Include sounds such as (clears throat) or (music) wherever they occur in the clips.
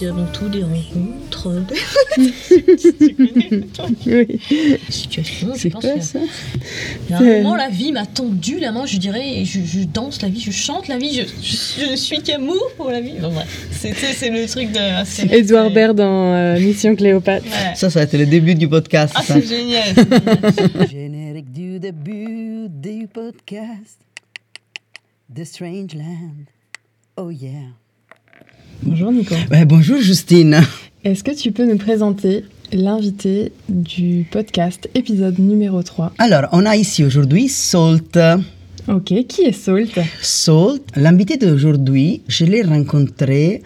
puis avant tout des rencontres. (laughs) Oui. Situation, je C'est pense. quoi ça? Il y a un moment, la vie m'a tendu la main, je dirais, et je, je danse la vie, je chante la vie, je, je, je ne suis qu'amour pour la vie. Bon, c'est le truc de. c'est- Edouard Baird dans euh, Mission Cléopâtre. Ouais. Ça, ça a été le début du podcast. Ah, ça. c'est génial. c'est génial. (laughs) Générique du début du podcast The Strange Land. Oh yeah. Bonjour Nico. Ouais, bonjour Justine. Est-ce que tu peux nous présenter l'invité du podcast épisode numéro 3 Alors, on a ici aujourd'hui Salt. Ok, qui est Salt? Salt, l'invité d'aujourd'hui, je l'ai rencontré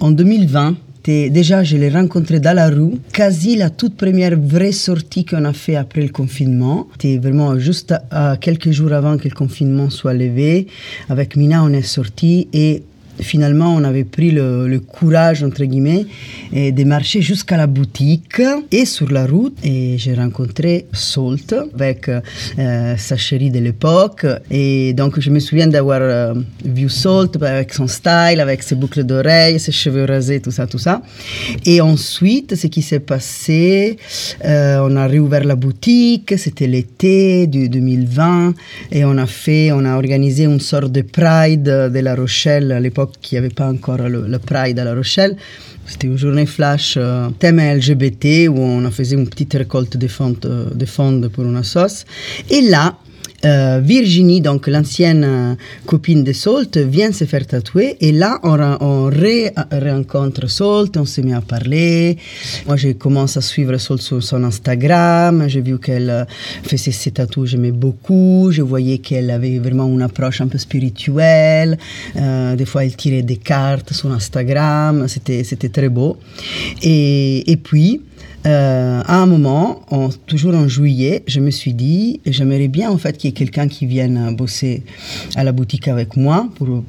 en 2020. Et déjà, je l'ai rencontré dans la rue, quasi la toute première vraie sortie qu'on a fait après le confinement. C'était vraiment juste à- à quelques jours avant que le confinement soit levé. Avec Mina, on est sorti et finalement, on avait pris le, courage, entre guillemets, et de marcher jusqu'à la boutique. Et sur la route, et j'ai rencontré Salt avec euh, sa chérie de l'époque. Et donc, je me souviens d'avoir euh, vu Salt avec son style, avec ses boucles d'oreilles, ses cheveux rasés, tout ça, tout ça. Et ensuite, ce qui s'est passé, euh, on a réouvert la boutique, c'était l'été du 2020, et on a fait, on a organisé une sorte de Pride de La Rochelle, à l'époque, qui n'y avait pas encore le, Pride à La Rochelle. C'était une journée flash euh, thème LGBT où on a fait une petite récolte de fonds, euh, de fonds pour une sauce. Et là, euh, Virginie, donc l'ancienne euh, copine de Salt, vient se faire tatouer et là on, on ré- rencontre Salt, on se met à parler. Moi j'ai commencé à suivre Salt sur son Instagram, j'ai vu qu'elle euh, faisait ses tatous, j'aimais beaucoup, je voyais qu'elle avait vraiment une approche un peu spirituelle, des fois elle tirait des cartes sur Instagram, c'était c'était très beau. Et, et puis euh, à un moment, en- toujours en juillet, je me suis dit, j'aimerais bien en fait qu'il y ait quelqu'un qui vienne bosser à la boutique avec moi pour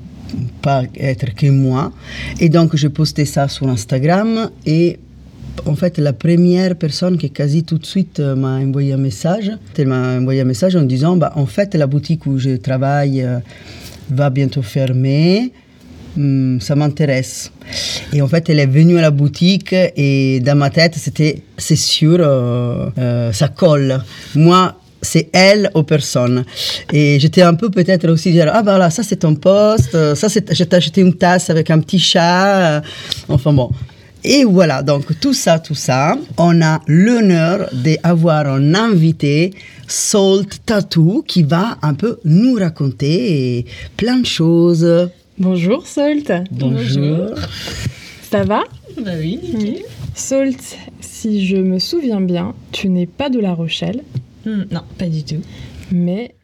pas être que moi. Et donc, je postais ça sur Instagram et en fait, la première personne qui quasi tout de suite euh, m'a envoyé un message, elle m'a envoyé un message en disant, bah, en fait, la boutique où je travaille euh, va bientôt fermer. Hmm, ça m'intéresse. Et en fait, elle est venue à la boutique et dans ma tête, c'était, c'est sûr, euh, euh, ça colle. Moi, c'est elle aux personnes. Et j'étais un peu peut-être aussi dire, ah ben là, ça c'est ton poste, euh, ça c'est, je t'ai acheté une tasse avec un petit chat. Enfin bon. Et voilà, donc tout ça, tout ça, on a l'honneur d'avoir un invité, Salt Tattoo, qui va un peu nous raconter plein de choses. Bonjour Salt. Bonjour. Ça va? Bah oui, nickel. Salt, si je me souviens bien, tu n'es pas de La Rochelle, Hmm, non, pas du tout. mais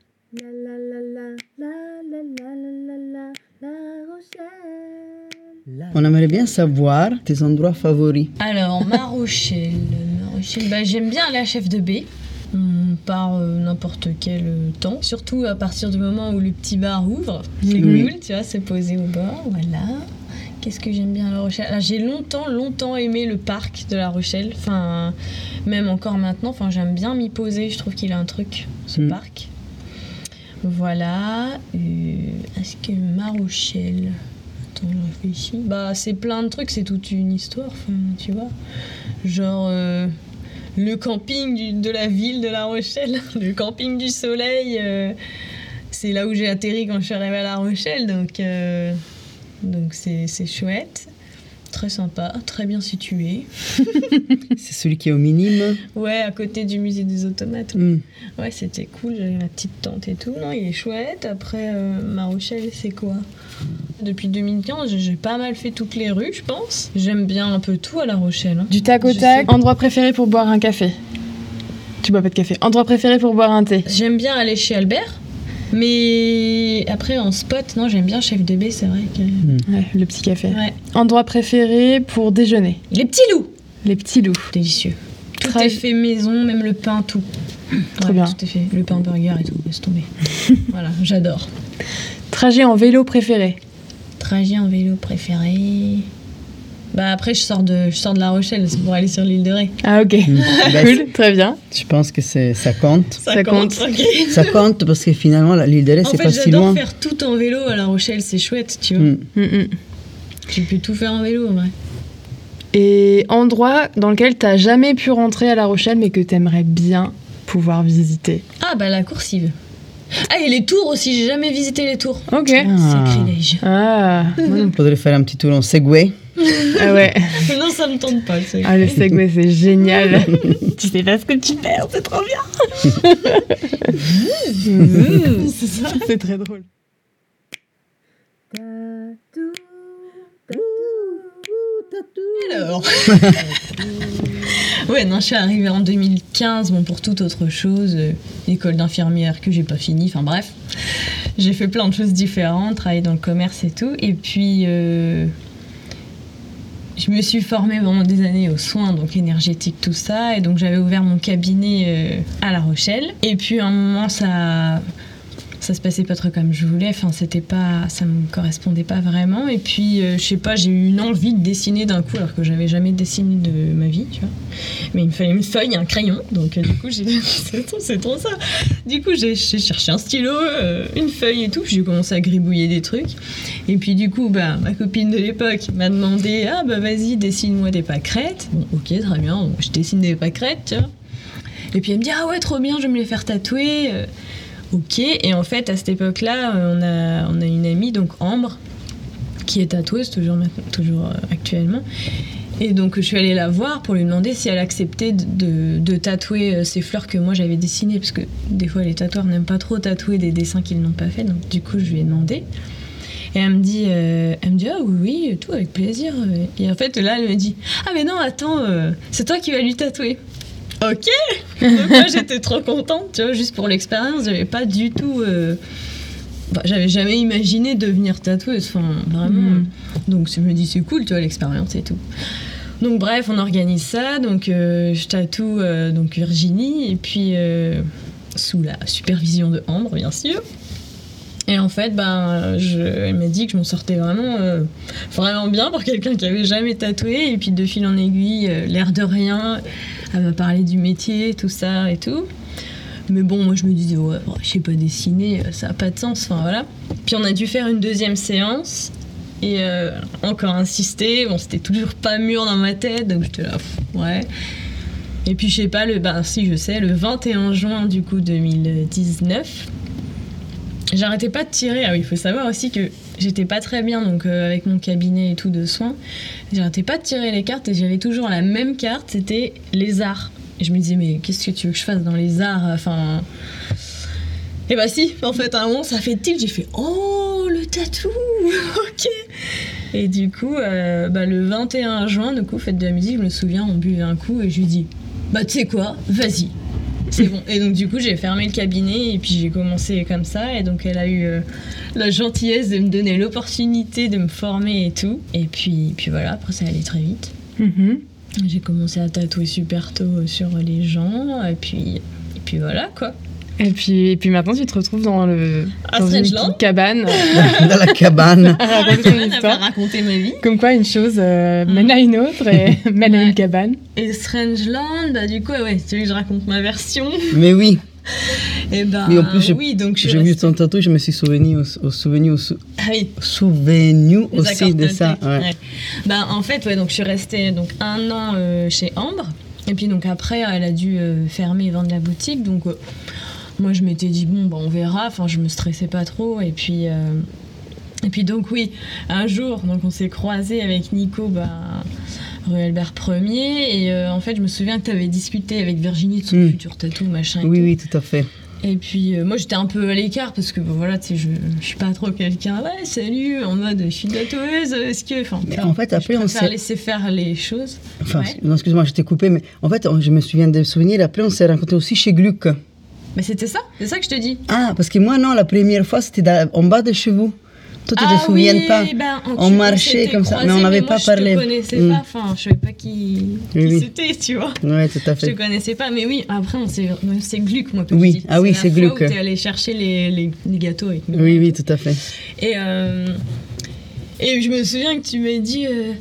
On aimerait bien savoir tes endroits favoris. Alors, Ma Rochelle. Ma Rochelle, bah, j'aime bien à Chef de baie. On part euh, n'importe quel euh, temps. Surtout à partir du moment où le petit bar ouvre. C'est Oui. cool, tu vois, c'est posé au bord. Voilà. Qu'est-ce que j'aime bien à La Rochelle? Alors, J'ai longtemps, longtemps aimé le parc de La Rochelle. Enfin, même encore maintenant. Enfin, j'aime bien m'y poser. Je trouve qu'il a un truc, ce Mm. parc. Voilà. Euh, Est-ce que Ma Rochelle? Attends, je réfléchis. Bah, c'est plein de trucs, c'est toute une histoire, enfin, tu vois. Genre le camping de la ville de La Rochelle, (laughs) le camping du soleil. euh, c'est là où j'ai atterri quand je suis arrivée à La Rochelle, donc euh, donc c'est c'est chouette. Très sympa, très bien situé. (laughs) C'est celui qui est au minime. Ouais, à côté du musée des automates. Hmm. Ouais, c'était cool, j'avais ma petite tente et tout. Non, il est chouette. Après, euh, Ma Rochelle, c'est quoi? Depuis 2015, j'ai pas mal fait toutes les rues, je pense. J'aime bien un peu tout à La Rochelle. hein. du tac au tac. sais. Endroit préféré pour boire un café Tu bois pas de café. Endroit préféré pour boire un thé J'aime bien aller chez Albert. Mais après, en spot, non, j'aime bien Chef de baie, c'est vrai que. Ouais, le petit café. Ouais. Endroit préféré pour déjeuner Les petits loups Les petits loups. Délicieux. Tout Très- est fait maison, même le pain, tout. Trop Ouais, bien. Tout est fait. Le pain burger et tout, laisse tomber. (laughs) voilà, j'adore. Trajet en vélo préféré Trajet en vélo préféré. Bah après, je sors de, je sors de La Rochelle, c'est pour aller sur l'île de Ré. Ah ok. (laughs) Bah, cool, très bien. Je pense que c'est, ça compte? Ça compte. (laughs) Ça compte parce que finalement, l'île de Ré, En c'est fait, pas si j'adore loin. faire tout en vélo à La Rochelle, c'est chouette, tu vois. Hmm. Mm, mm. Tu peux tout faire en vélo, en vrai. Et endroit dans lequel t'as jamais pu rentrer à La Rochelle, mais que t'aimerais bien pouvoir visiter? Ah, bah la coursive. Ah, et les tours aussi, j'ai jamais visité les tours. Ok. Ah. Sacrilège. Ah, On faudrait faire un petit tour en Segway. Ah (laughs) ouais. non, ça me tente pas. c'est- Ah, le Segway, c'est génial. (laughs) tu sais pas ce que tu perds, c'est trop bien. (laughs) C'est ça. c'est très drôle. Alors. ouais, non, je suis arrivée en 2015, bon, pour toute autre chose, euh, école d'infirmière que j'ai pas fini, enfin bref. J'ai fait plein de choses différentes, travaillé dans le commerce et tout, et puis euh, je me suis formée pendant des années aux soins, donc énergétique, tout ça, et donc j'avais ouvert mon cabinet euh, à La Rochelle, et puis à un moment, ça. Ça se passait pas trop comme je voulais, enfin c'était pas, ça me correspondait pas vraiment. Et puis euh, je sais pas, j'ai eu une envie de dessiner d'un coup alors que j'avais jamais dessiné de ma vie, tu vois. Mais il me fallait une feuille, un crayon, donc euh, du coup j'ai, (laughs) c'est trop, c'est trop ça. Du coup j'ai, cherché un stylo, euh, une feuille et tout, j'ai commencé à gribouiller des trucs. Et puis du coup bah ma copine de l'époque m'a demandé ah bah vas-y dessine-moi des pâquerettes. Bon ok très bien, je dessine des pâquerettes, tu vois. Et puis elle me dit ah ouais trop bien, je vais me les faire tatouer. Ok, et en fait, à cette époque-là, euh, on a, on a une amie, donc Ambre, qui est tatoueuse, toujours, toujours euh, actuellement. Et donc, je suis allée la voir pour lui demander si elle acceptait de, de- tatouer euh, ces fleurs que moi j'avais dessinées, parce que des fois, les tatoueurs n'aiment pas trop tatouer des dessins qu'ils n'ont pas fait, donc du coup, je lui ai demandé. Et elle me dit, elle me dit ah oui, oui, tout avec plaisir. Et en fait, là, elle me dit ah mais non, attends, c'est toi qui vas lui tatouer. Ok. Donc (laughs) moi j'étais trop contente, tu vois, juste pour l'expérience. J'avais pas du tout, euh, bah, j'avais jamais imaginé devenir tatoueuse. Enfin, vraiment. Mm. Donc je me dis c'est cool, tu vois, l'expérience et tout. Donc bref, on organise ça. Donc euh, je tatoue euh, donc Virginie et puis sous la supervision de Ambre, bien sûr. Et en fait, ben, je, elle m'a dit que je m'en sortais vraiment, euh, vraiment bien pour quelqu'un qui avait jamais tatoué. Et puis de fil en aiguille, euh, l'air de rien, elle m'a parlé du métier, tout ça et tout. Mais bon, moi je me disais, ouais, je sais pas dessiner, euh, ça n'a pas de sens. Enfin voilà. Puis on a dû faire une deuxième séance. Et euh, encore insister, bon, c'était toujours pas mûr dans ma tête, donc j'étais là, pff, ouais. Et puis je sais pas, le, ben si je sais, le 21 juin du coup 2019, j'arrêtais pas de tirer. Ah oui, il faut savoir aussi que j'étais pas très bien donc euh, avec mon cabinet et tout de soins. J'arrêtais pas de tirer les cartes et j'avais toujours la même carte, c'était les arts. Et je me disais mais qu'est-ce que tu veux que je fasse dans les arts Enfin? Et bah si, en fait à un moment ça fait tilt, j'ai fait oh le tatou, (laughs) ok. Et du coup, euh, bah, le 21 juin, du coup, fête de la musique, je me souviens, on buvait un coup et je lui dis bah tu sais quoi, vas-y, c'est bon. Et donc du coup, j'ai fermé le cabinet et puis j'ai commencé comme ça. Et donc elle a eu euh, la gentillesse de me donner l'opportunité de me former et tout. Et puis, puis voilà, après ça allait très vite. Mhm. J'ai commencé à tatouer super tôt euh, sur les gens. Et puis, et puis voilà quoi. Et puis, et puis maintenant, tu te retrouves dans, le, À dans une Strangeland. petite cabane (laughs) Dans la cabane. (laughs) à raconter ton Elle m'a histoire. raconté ma vie. Comme quoi, une chose euh, mène à une autre et (laughs) mène à une cabane. Et Strangeland, bah du coup, ouais, c'est lui que je raconte ma version. Mais oui, Et bah Oui, en plus, j'ai- oui, donc je suis j'ai vu ton tatou, je me suis souvenu, au, au souvenu, au sou- Ah oui, souvenu aussi de ça. Toltec, ouais. ouais. Bah, en fait, ouais, donc je suis restée donc, un an euh, chez Ambre. Et puis donc après, elle a dû euh, fermer et vendre la boutique. Donc euh, moi, je m'étais dit, bon, bah, on verra. Enfin, je me stressais pas trop. Et puis, euh, et puis donc oui, un jour, donc on s'est croisés avec Nico, bah, rue Albert 1er. Et euh, en fait, je me souviens que tu avais discuté avec Virginie de son Mm. futur tatou, machin. et Oui, tout. oui, tout à fait. Et puis euh, moi j'étais un peu à l'écart parce que voilà, tu sais, je, je suis pas trop quelqu'un, ouais, salut, en mode je suis tatoueuse, est-ce que? Enfin, en fait, après, je on s'est- laisser faire les choses. Enfin, Ouais. excuse-moi, je t'ai coupé, mais en fait, je me souviens de souvenirs. Après, on s'est rencontrés aussi chez Gluck. Mais c'était ça, c'est ça que je te dis. Ah, parce que moi, non, la première fois, c'était en bas de chez vous. Toi, tu ah te souviens oui, pas ben, On tu- marchait comme ça, mais on n'avait pas parlé. Je te connaissais Mm. pas, enfin, je savais pas qui, Oui, qui oui. c'était, tu vois. Ouais, tout à Je te fait. connaissais pas, mais oui, après, on c'est Gluck, moi, que Oui, ah oui, c'est Gluck. où t'es allé chercher les, les, les gâteaux avec nous. Oui, oui, tout à fait. Et, euh, et je me souviens que tu m'as dit euh,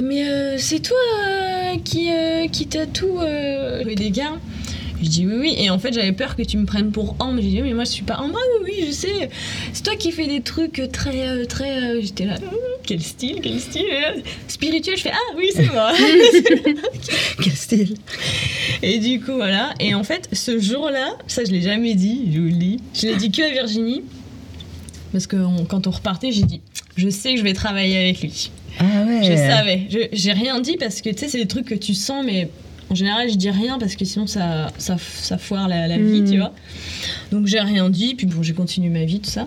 Mais euh, c'est toi qui, qui tatoue des gars Je dis oui, oui. Et en fait, j'avais peur que tu me prennes pour Ambre. J'ai dit Mais moi, je suis pas Ambre. Ah, oui, oui, je sais. C'est toi qui fais des trucs très. euh, très euh, J'étais là. quel style, quel style. Spirituel, je fais ah oui, c'est moi. (laughs) Quel style Et du coup, voilà. Et en fait, ce jour-là, ça, je l'ai jamais dit, je vous le dis. Je l'ai dit que à Virginie. Parce que on- quand on repartait, j'ai dit, je sais que je vais travailler avec lui. Ah ouais. Je savais. J'ai rien dit parce que, tu sais, c'est des trucs que tu sens, mais en général, je dis rien parce que sinon, ça, ça, ça foire la, la vie, Mhm. tu vois. Donc, j'ai rien dit. Puis bon, j'ai continué ma vie, tout ça.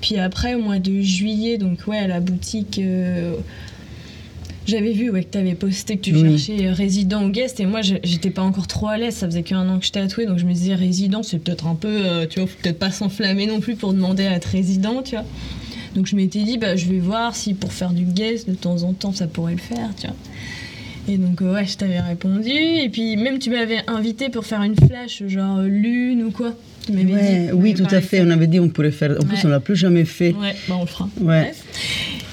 Puis après, au mois de juillet, donc, ouais, à la boutique. euh, j'avais vu ouais, que tu avais posté que tu Oui. cherchais euh, résident ou guest et moi je- j'étais pas encore trop à l'aise, ça faisait qu'un an que je tatouais donc je me disais résident c'est peut-être un peu, euh, tu vois, faut peut-être pas s'enflammer non plus pour demander à être résident, tu vois. Donc je m'étais dit bah je vais voir si pour faire du guest de temps en temps ça pourrait le faire, tu vois. Et donc euh, ouais je t'avais répondu et puis même tu m'avais invité pour faire une flash genre euh, lune ou quoi. Tu m'avais Ouais, dit. oui, tout à fait. On avait dit on pourrait faire. En plus, on l'a plus jamais fait. Ouais, bah on le fera. Ouais.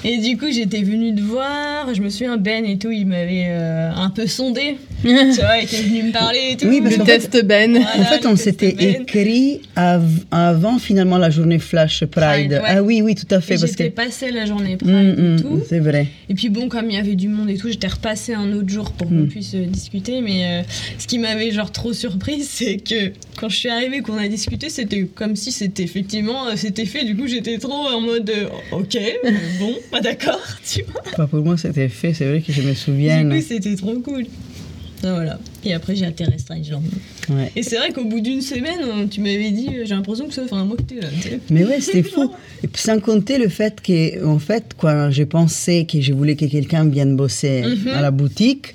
Et du coup, j'étais venue te voir. Je me souviens, Ben et tout, il m'avait euh, un peu sondé. (laughs) tu vois, il était venu me parler et tout. Oui, parce Le qu'en test Ben. Voilà, En fait, on s'était Ben. écrit av- avant finalement la journée Flash Pride. Pride, ouais. Ah oui, oui, tout à fait. Et Parce que... J'étais passée la journée Pride Mm, et mm, tout. c'est vrai. Et puis bon, comme il y avait du monde et tout, j'étais repassée un autre jour pour qu'on Mm. puisse euh, discuter. Mais euh, ce qui m'avait genre trop surprise, c'est que quand je suis arrivée, qu'on a discuté, c'était comme si c'était effectivement euh, c'était fait. Du coup, j'étais trop en mode ok, bon, pas d'accord, (laughs) tu vois. Pas pour moi, c'était fait. C'est vrai que je me souviens. Du coup, c'était trop cool. Ah, voilà. Et après, j'ai atterri Strange Ouais. Et c'est vrai qu'au bout d'une semaine, tu m'avais dit, euh, j'ai l'impression que ça fait un mois là. Mais ouais, c'était fou. (laughs) Et puis, sans compter le fait que, en fait, quand j'ai pensé que je voulais que quelqu'un vienne bosser Mhm. à la boutique,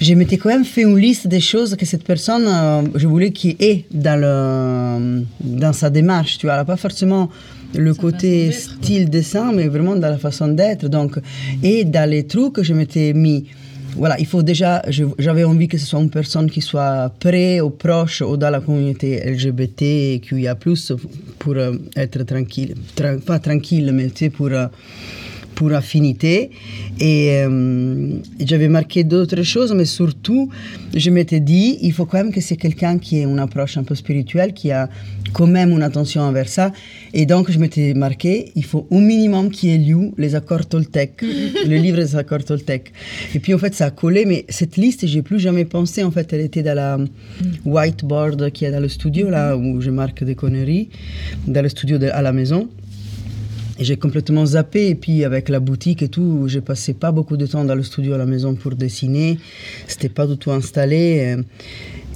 je m'étais quand même fait une liste des choses que cette personne, euh, je voulais qu'il ait dans, le, dans sa démarche. Tu vois, elle n'a pas forcément le côté style dessin, mais vraiment dans la façon d'être. Donc, et dans les trucs que je m'étais mis. Voilà, il faut déjà, j'avais envie que ce soit une personne qui soit près ou proche ou dans la communauté LGBT et QIA+, pour euh, être tranquille, Tra- pas tranquille, mais tu sais, pour, euh, pour affinité. Et euh, j'avais marqué d'autres choses, mais surtout, je m'étais dit, il faut quand même que c'est quelqu'un qui ait une approche un peu spirituelle, qui a quand même une attention envers ça. Et donc, je m'étais marqué, il faut au minimum qu'il ait lu les accords Toltec, (laughs) le livre des accords Toltec. Et puis, en fait, ça a collé, mais cette liste, j'ai plus jamais pensé. En fait, elle était dans la whiteboard qui est dans le studio, là où je marque des conneries, dans le studio de- à la maison. Et j'ai complètement zappé. Et puis, avec la boutique et tout, j'ai passé pas beaucoup de temps dans le studio à la maison pour dessiner. C'était pas du tout installé. euh,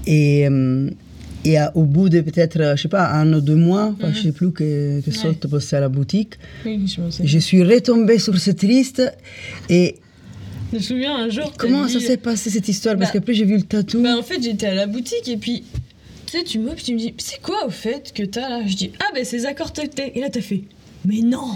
Et, euh, et à- au bout de peut-être, euh, je sais pas, un ou deux mois, enfin, je sais plus que, que Ouais. Bossait à la boutique, Oui, je me suis retombée sur cette liste. Et Je me souviens un jour. comment ça s'est passé cette histoire? Parce Bah, qu'après, j'ai vu le tatou. Bah, en fait, j'étais à la boutique et puis. Tu sais, tu m'ouvres, puis tu me dis, c'est quoi au fait que t'as là? Je dis, ah, ben c'est accords. Et là, t'as fait, mais non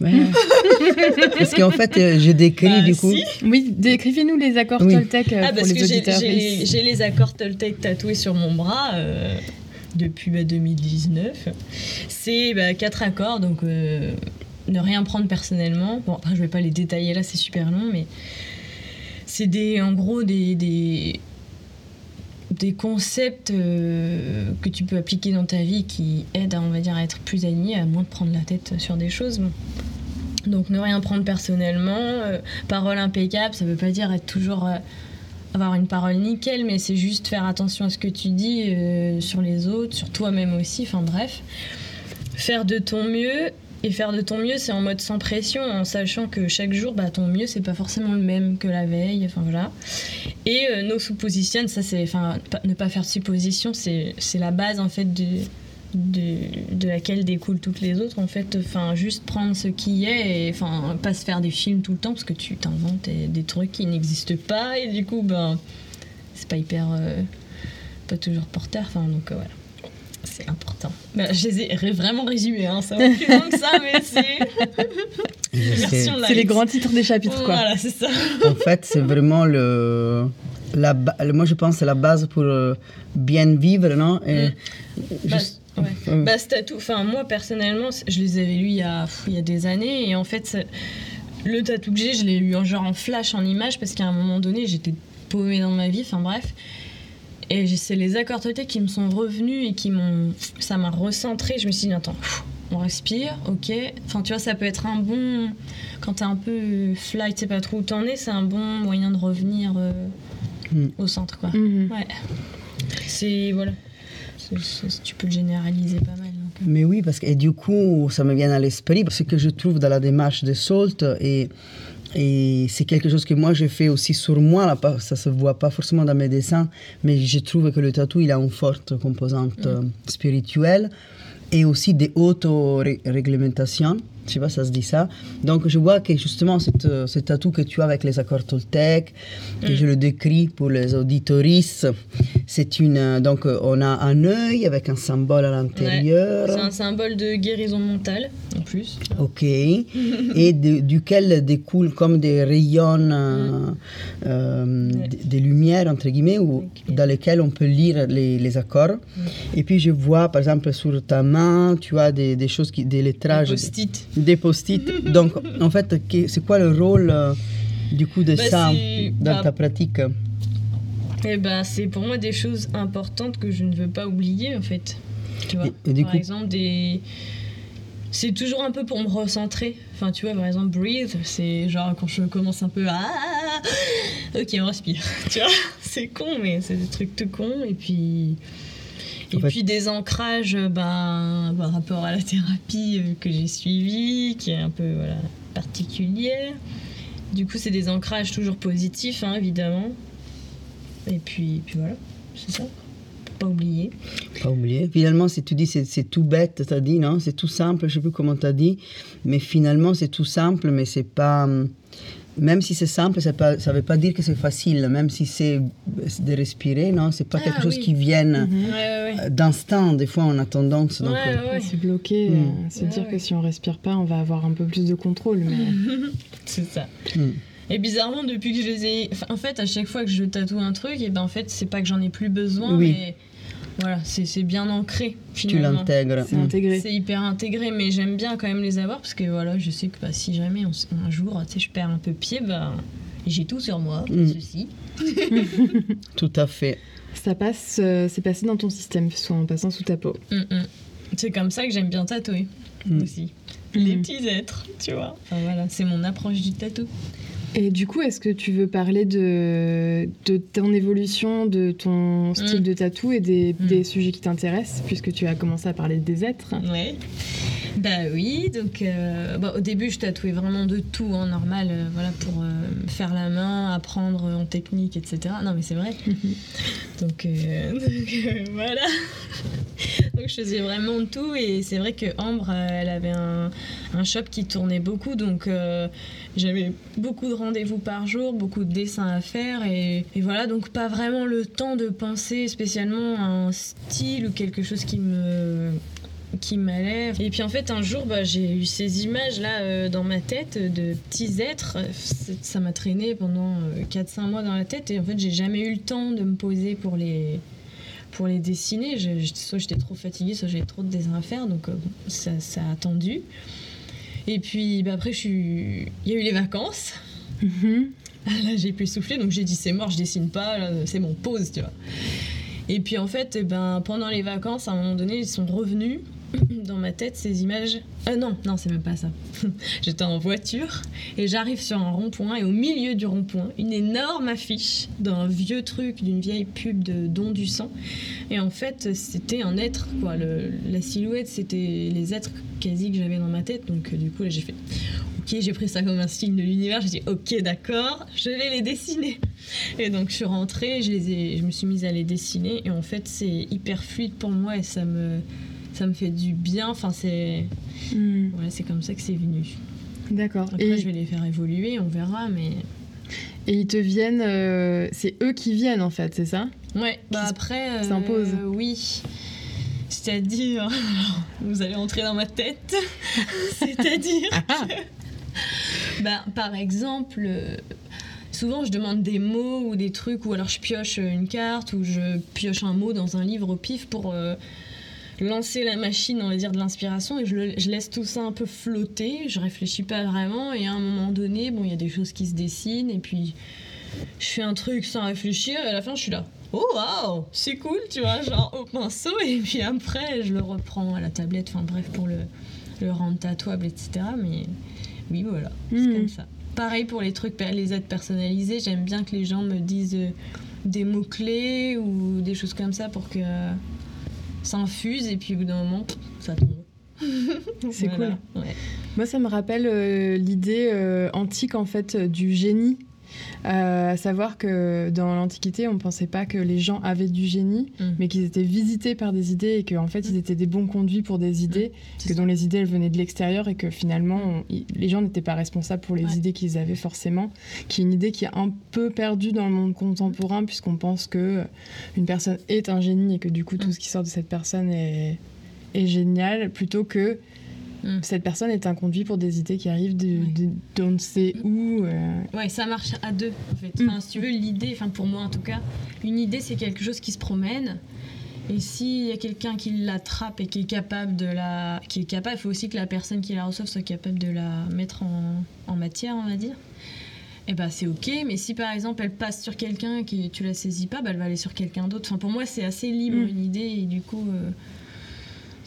Ouais. (laughs) Parce qu'en fait, euh, j'ai décrit Bah, du coup. si. Oui, décrivez-nous les accords Oui. Toltec euh, Ah, pour parce les que j'ai- auditeurs. j'ai les- accords Toltec tatoués sur mon bras euh, depuis bah, 2019. C'est bah, quatre accords, donc euh, ne rien prendre personnellement. Bon, après, je vais pas les détailler là, c'est super long, mais c'est des, en gros des, des, des concepts euh, que tu peux appliquer dans ta vie qui aident, à, on va à être plus aligné, à moins de prendre la tête sur des choses. Donc ne rien prendre personnellement, euh, parole impeccable, ça veut pas dire être toujours euh, avoir une parole nickel, mais c'est juste faire attention à ce que tu dis sur les autres, sur toi-même aussi, enfin bref. Faire de ton mieux, et faire de ton mieux, c'est en mode sans pression, en sachant que chaque jour, bah, ton mieux, c'est pas forcément le même que la veille, enfin voilà. Et euh, nos suppositions, ça c'est, enfin, ne pas faire de suppositions, c'est la base en fait de, de, de laquelle découlent toutes les autres en fait enfin juste prendre ce qui est et enfin pas se faire des films tout le temps parce que tu t'inventes des trucs qui n'existent pas et du coup ben c'est pas hyper euh, pas toujours porteur enfin donc euh, voilà c'est important Ben, je les ai vraiment résumés hein, ça va plus loin que ça mais c'est (laughs) C'est les grands titres des chapitres, quoi. voilà c'est ça En fait, c'est vraiment le, la, ba- moi je pense que c'est la base pour euh, bien vivre, non? Et Mm. Bah, juste- ouais. euh, Bah, ce tatou, enfin, moi personnellement, je les avais lus il y a, pff, il y a des années et en fait, le tatou que j'ai, je l'ai lu en genre en flash, en image, parce qu'à un moment donné, j'étais paumée dans ma vie, enfin bref. Et c'est les accords Toltec qui me sont revenus et qui m'ont. Ça m'a recentré. Je me suis dit, attends, on respire, ok. Enfin, tu vois, ça peut être un bon. Quand t'es un peu fly, tu sais pas trop où t'en es, c'est un bon moyen de revenir euh, Mm. au centre, quoi. Mhm. Ouais. C'est. Voilà. Tu peux le généraliser pas mal. donc, euh. Mais oui, parce que et du coup, ça me vient à l'esprit, ce que je trouve dans la démarche de Salt, et, et c'est quelque chose que moi j'ai fait aussi sur moi, là, ça se voit pas forcément dans mes dessins, mais je trouve que le tatou, il a une forte composante euh, spirituelle et aussi des auto-réglementations. Je sais pas, ça se dit ça. Donc, je vois que justement, cette, euh, ce tatou que tu as avec les accords Toltec, que Mm. je le décris pour les auditoristes, c'est une. euh, Donc, euh, on a un œil avec un symbole à l'intérieur. C'est un symbole de guérison mentale, en plus. Ok. et de- duquel découlent comme des rayons, euh, Ouais. d- des lumières, entre guillemets, ou, dans lesquelles on peut lire les, les accords. Et puis je vois, par exemple, sur ta main, tu as des, des choses, qui, des lettrages, Post-it. Des post-it. (laughs) Donc, en fait, c'est quoi le rôle euh, du coup de Bah, ça dans bah, ta pratique? Eh ben, c'est pour moi des choses importantes que je ne veux pas oublier, en fait. Tu vois Et- et du Par coup- exemple, des... C'est toujours un peu pour me recentrer. Enfin, tu vois, par exemple, breathe, c'est genre quand je commence un peu à... Ok, on respire. (laughs) Tu vois C'est con, mais c'est des trucs tout cons. Et puis... Et En fait- puis des ancrages ben, par rapport à la thérapie euh, que j'ai suivie, qui est un peu voilà, particulière. Du coup, c'est des ancrages toujours positifs, hein, évidemment. Et puis, puis voilà, c'est ça. Faut Pas oublier. Pas oublier. Finalement, si tu dis c'est c'est tout bête, tu as dit, non C'est tout simple, je sais plus comment tu as dit. Mais finalement, c'est tout simple, mais c'est pas. Même si c'est simple, ça ne veut pas dire que c'est facile. Même si c'est de respirer, non C'est pas Ah, quelque chose oui. qui ouais. euh, d'instinct. Des fois, on a tendance. Donc, Ouais, euh, ouais. Se bloquer, Mm. euh, se Ouais, dire ouais. que si on respire pas, on va avoir un peu plus de contrôle. Mais (laughs) C'est ça. hum. Et bizarrement, depuis que je les ai. en fait, à chaque fois que je tatoue un truc, et ben en fait, c'est pas que j'en ai plus besoin, Oui. mais voilà, c'est bien ancré tu finalement. l'intègres. c'est intégré. C'est hyper intégré, mais j'aime bien quand même les avoir parce que voilà, je sais que bah, si jamais on un jour, tu sais, je perds un peu pied, bah, j'ai tout sur moi, Mm. ceci. (laughs) Tout à fait. Ça passe, euh, c'est passé dans ton système, soit en passant sous ta peau. Mm, mm. C'est comme ça que j'aime bien tatouer Mm. aussi. Les Mm. petits êtres, tu vois. Enfin voilà, c'est mon approche du tatou. Et du coup, est-ce que tu veux parler de, de ton évolution, de ton style Mm. de tatou et des, Mm. des sujets qui t'intéressent, puisque tu as commencé à parler des êtres? Ouais. Bah oui, donc euh, bah, au début je tatouais vraiment de tout, hein, normal, euh, voilà, pour euh, faire la main, apprendre en technique, etc. Non mais c'est vrai. (laughs) donc, (laughs) donc, voilà. (laughs) donc je faisais vraiment de tout et c'est vrai que Ambre, elle avait un, un shop qui tournait beaucoup, donc j'avais beaucoup de rendez-vous par jour, beaucoup de dessins à faire et, voilà, donc pas vraiment le temps de penser spécialement à un style ou quelque chose qui me qui m'allait. Et puis en fait, un jour, bah, j'ai eu ces images-là euh, dans ma tête de petits êtres. Ça m'a traîné pendant euh, 4-5 mois dans la tête et en fait, j'ai jamais eu le temps de me poser pour les, pour les dessiner. Soit j'étais trop fatiguée, soit j'avais trop de dessins à faire, donc euh, ça a attendu. Et puis bah, après, je suis... il y a eu les vacances. Mhm. Ah, Là, j'ai pu souffler, donc j'ai dit c'est mort, je dessine pas, c'est mon pause, tu vois. Et puis en fait, eh ben, pendant les vacances, à un moment donné, ils sont revenus (clears throat) dans ma tête ces images. Euh, non, non, c'est même pas ça. (laughs) J'étais en voiture et j'arrive sur un rond-point et au milieu du rond-point, une énorme affiche d'un vieux truc, d'une vieille pub de Don du sang. Et en fait, c'était un être, quoi. La silhouette, c'était les êtres quasi que j'avais dans ma tête. Donc euh, du coup, j'ai fait Ok, j'ai pris ça comme un signe de l'univers. J'ai dit ok, d'accord, je vais les dessiner. Et donc je suis rentrée, je les ai, je me suis mise à les dessiner. Et en fait, c'est hyper fluide pour moi et ça me, ça me fait du bien. Enfin, c'est, voilà, c'est comme ça que c'est venu. D'accord. Après, Et, je vais les faire évoluer, on verra. Mais et ils te viennent, euh, c'est eux qui viennent en fait, c'est ça? Ouais, bah après, euh, s'impose. oui. C'est-à-dire, (laughs) vous allez entrer dans ma tête. (laughs) C'est-à-dire. Bah, par exemple, euh, souvent je demande des mots ou des trucs, ou alors je pioche une carte, ou je pioche un mot dans un livre au pif pour euh, lancer la machine, on va dire, de l'inspiration, et je, le- je laisse tout ça un peu flotter, je réfléchis pas vraiment, et à un moment donné, bon, il y a des choses qui se dessinent, et puis je fais un truc sans réfléchir, et à la fin je suis là. Oh waouh, c'est cool, tu vois, genre au pinceau, et puis après je le reprends à la tablette, enfin bref, pour le, le rendre tatouable, etc. Mais oui, voilà, c'est Mhm. comme ça. Pareil pour les trucs, les aides personnalisées, j'aime bien que les gens me disent euh, des mots-clés ou des choses comme ça pour que ça infuse et puis au bout d'un moment, ça tombe. (laughs) C'est Voilà. Ouais. Moi, ça me rappelle euh, l'idée euh, antique en fait du génie. Euh, à savoir que dans l'Antiquité, on ne pensait pas que les gens avaient du génie, Mm. mais qu'ils étaient visités par des idées et qu'en fait, ils étaient des bons conduits pour des idées, C'est que ça. dont les idées elles venaient de l'extérieur et que finalement, on- les gens n'étaient pas responsables pour les Ouais. idées qu'ils avaient forcément. Qui est une idée qui est un peu perdue dans le monde contemporain, puisqu'on pense que une personne est un génie et que du coup, tout Mm. ce qui sort de cette personne est, est génial, plutôt que Mm. cette personne est un conduit pour des idées qui arrivent de, d'on ne sait où. euh. Ouais, ça marche à deux en fait. Mm. Enfin, si tu veux, l'idée, enfin pour moi en tout cas, une idée c'est quelque chose qui se promène. Et s'il y a quelqu'un qui l'attrape et qui est capable de la, qui est capable, il faut aussi que la personne qui la reçoive soit capable de la mettre en, en matière, on va dire. Et bah c'est ok, mais si par exemple elle passe sur quelqu'un et que tu la saisis pas, bah, elle va aller sur quelqu'un d'autre. Enfin pour moi c'est assez libre Mm. une idée et du coup euh,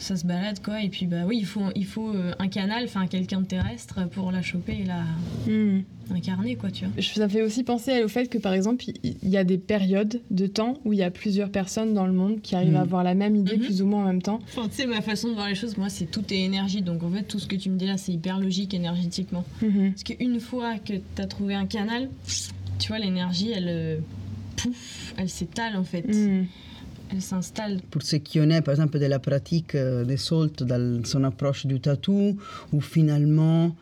ça se balade quoi. Et puis bah oui il faut il faut euh, un canal, enfin quelqu'un de terrestre pour la choper et la Hmm. incarner quoi tu vois. Ça fait aussi penser au fait que, par exemple, il y a des périodes de temps où il y a plusieurs personnes dans le monde qui arrivent à avoir la même idée Mhm. plus ou moins en même temps. Enfin, tu sais, ma façon de voir les choses, moi, c'est tout est énergie. Donc, en fait, tout ce que tu me dis là, c'est hyper logique énergétiquement. Parce qu'une fois que tu as trouvé un canal, tu vois, l'énergie, elle. euh, Pouf, elle s'étale en fait. Elle s'installe. Pour ce qui en est, par exemple, de la pratique euh, des Salt dans son approche du tatou, où finalement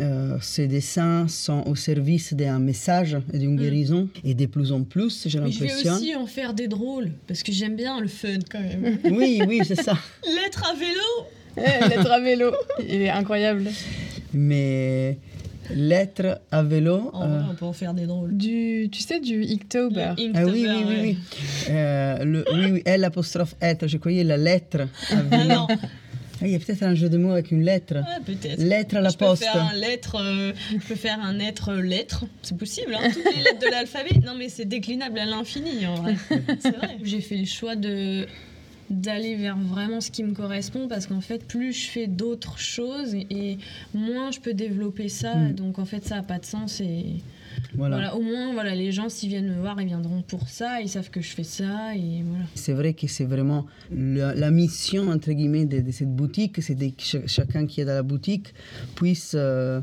euh, ces dessins sont au service d'un message et d'une guérison, et de plus en plus, j'ai Mais je vais l'impression. aussi en faire des drôles, parce que j'aime bien le fun quand même. (laughs) Oui, oui, c'est ça. Lettre à vélo Eh, L'être à vélo, il est incroyable. Mais lettre à vélo. En euh, vrai, on peut en faire des drôles. Du, tu sais, du Inktober. Ah oui, oui, oui, ouais. oui. Euh, le, oui, oui, L apostrophe être, je croyais la lettre à Ah vélo. non, Ah, il y a peut-être un jeu de mots avec une lettre. ah, peut-être. Lettre à la je peux poste. faire un lettre, euh, je peux faire un être euh, lettre, c'est possible, hein, toutes les lettres de l'alphabet. Non mais c'est déclinable à l'infini en vrai. (laughs) C'est vrai. J'ai fait le choix de d'aller vers vraiment ce qui me correspond parce qu'en fait plus je fais d'autres choses et, et moins je peux développer ça Mm. donc en fait ça a pas de sens et Voilà. voilà, au moins voilà les gens s'ils viennent me voir ils viendront pour ça ils savent que je fais ça et voilà C'est vrai que c'est vraiment la, la mission, entre guillemets, de, de cette boutique, c'est que ch- chacun qui est dans la boutique puisse euh,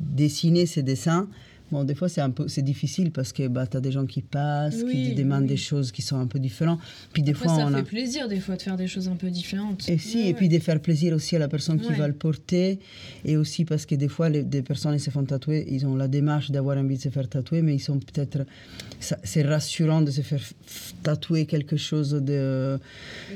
dessiner ses dessins. Bon, des fois, c'est un peu c'est difficile parce que bah, tu as des gens qui passent, Oui, qui te demandent oui. des choses qui sont un peu différentes. Puis des Après, fois, ça on fait a... plaisir des fois de faire des choses un peu différentes Et si, Ouais, et puis de faire plaisir aussi à la personne qui Ouais. va le porter. Et aussi parce que des fois, les, des personnes qui se font tatouer, ils ont la démarche d'avoir envie de se faire tatouer, mais ils sont peut-être. C'est rassurant de se faire tatouer quelque chose de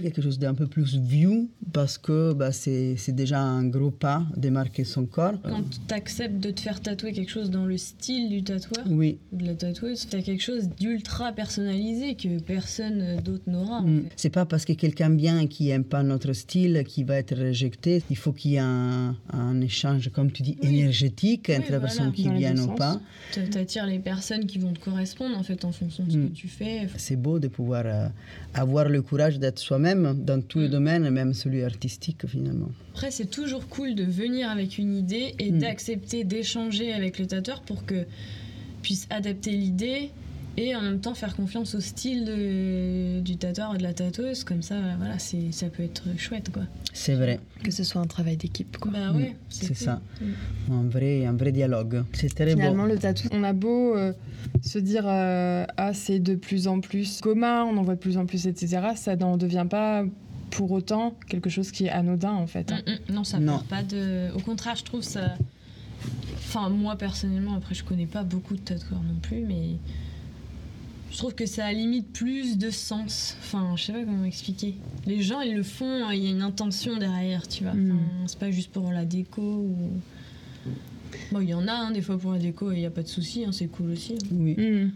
quelque chose d'un peu plus view parce que bah, c'est déjà un gros pas de marquer son corps. Quand tu acceptes de te faire tatouer quelque chose dans le style du tatoueur, Oui. ou de la tatoueuse, as quelque chose d'ultra personnalisé que personne d'autre n'aura. en Mm. fait. C'est pas parce que quelqu'un vient et qui aime pas notre style qui va être rejeté. Il faut qu'il y ait un, un échange, comme tu dis, Oui. énergétique entre la voilà. personne qui vient ou sens. pas. Tu T'attires les personnes qui vont te correspondre en fait en fonction de ce Mm. que tu fais. C'est beau de pouvoir euh, avoir le courage d'être soi-même dans tous les domaines, même celui artistique finalement. Après, c'est toujours cool de venir avec une idée et Mm. d'accepter d'échanger avec le tatoueur pour que puisse adapter l'idée et en même temps faire confiance au style de- du tatoueur et de la tatoueuse. Comme ça, voilà, c'est, ça peut être chouette quoi. C'est vrai, Que ce soit un travail d'équipe, quoi. Bah Mm, c'est ça. Un vrai, un vrai dialogue. C'est très Finalement, beau. le tatou, on a beau euh, se dire euh, ah c'est de plus en plus commun, on en voit de plus en plus, etc. Ça n'en devient pas pour autant quelque chose qui est anodin en fait. hein. Mm, mm. Non, ça perd pas de. Au contraire, je trouve ça. Enfin, moi personnellement, après, je connais pas beaucoup de tatoueurs non plus, mais je trouve que ça a limite plus de sens. Enfin, je sais pas comment expliquer. Les gens, ils le font, il y a une intention derrière, tu vois. Mm. Enfin, c'est pas juste pour la déco ou. Bon, il y en a hein, des fois pour la déco et il n'y a pas de souci, hein, c'est cool aussi. hein. Oui. Mm.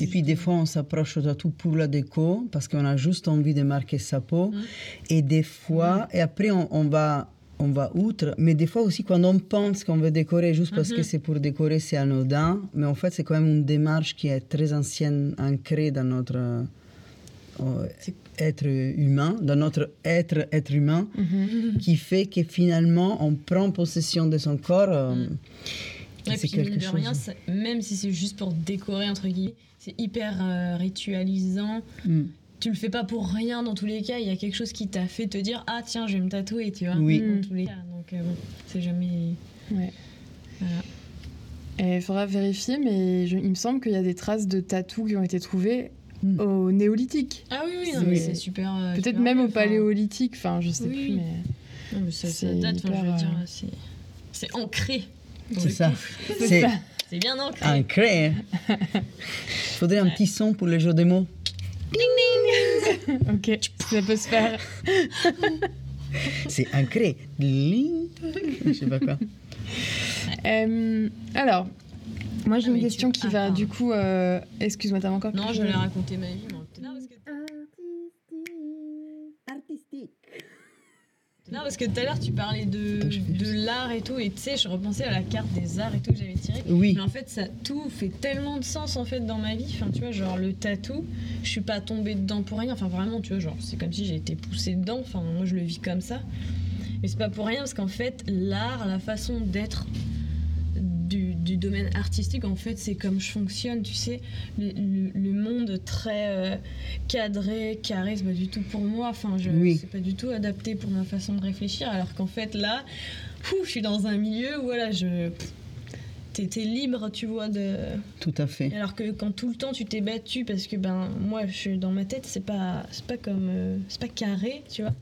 Et puis des fois, on s'approche de tout pour la déco parce qu'on a juste envie de marquer sa peau. Mm. Et des fois, et après, on, on va. On va outre, mais des fois aussi quand on pense qu'on veut décorer juste parce Mhm. que c'est pour décorer, c'est anodin. Mais en fait, c'est quand même une démarche qui est très ancienne, ancrée dans notre, euh, être humain, dans notre être être humain, Mhm. qui fait que finalement on prend possession de son corps. euh, et puis, quelque de chose. rien, même si c'est juste pour décorer, entre guillemets, c'est hyper euh, ritualisant. Mm. Tu le fais pas pour rien dans tous les cas. Il y a quelque chose qui t'a fait te dire Ah, tiens, je vais me tatouer, tu vois. Oui. Dans tous les cas. Donc, euh, bon, c'est jamais. Ouais. Voilà. Il faudra vérifier, mais je- il me semble qu'il y a des traces de tatous qui ont été trouvées Mm. au néolithique. Ah oui, oui, non, C'est- mais c'est super. euh, Peut-être même bien, au paléolithique, enfin je sais Oui, plus, oui. mais... Non, mais ça, date, je veux dire, euh, c'est, ancré. C'est le ça. C'est bien ancré. ancré. hein. Il (laughs) faudrait un petit son pour les jeux de mots. (laughs) Ok, ça peut se faire. C'est ancré. Je sais pas quoi. Euh, alors, moi j'ai Ah, une tu- question qui ah, va pardon. du coup... euh, Excuse-moi, t'as encore Non, je vais raconter ma vie. moi. Non, parce que, Artistique. Non, parce que tout à l'heure, tu parlais de, de l'art et tout. Et tu sais, je repensais à la carte des arts et tout que j'avais tirée. Oui. Mais en fait, ça tout fait tellement de sens en fait dans ma vie. Enfin, tu vois, genre le tatou, je suis pas tombée dedans pour rien. Enfin, vraiment, tu vois, genre c'est comme si j'ai été poussée dedans. Enfin, moi, je le vis comme ça. Mais c'est pas pour rien parce qu'en fait, l'art, la façon d'être domaine artistique, en fait, c'est comme je fonctionne. Tu sais, le, le- le monde très euh, cadré, carré, c'est pas du tout pour moi. Enfin, je, Oui. c'est pas du tout adapté pour ma façon de réfléchir. Alors qu'en fait, là, ouf, je suis dans un milieu où voilà, je t'es t'es libre, tu vois, de. Tout à fait. Alors que quand tout le temps tu t'es battu parce que ben moi je suis dans ma tête, c'est pas c'est pas comme euh, c'est pas carré, tu vois.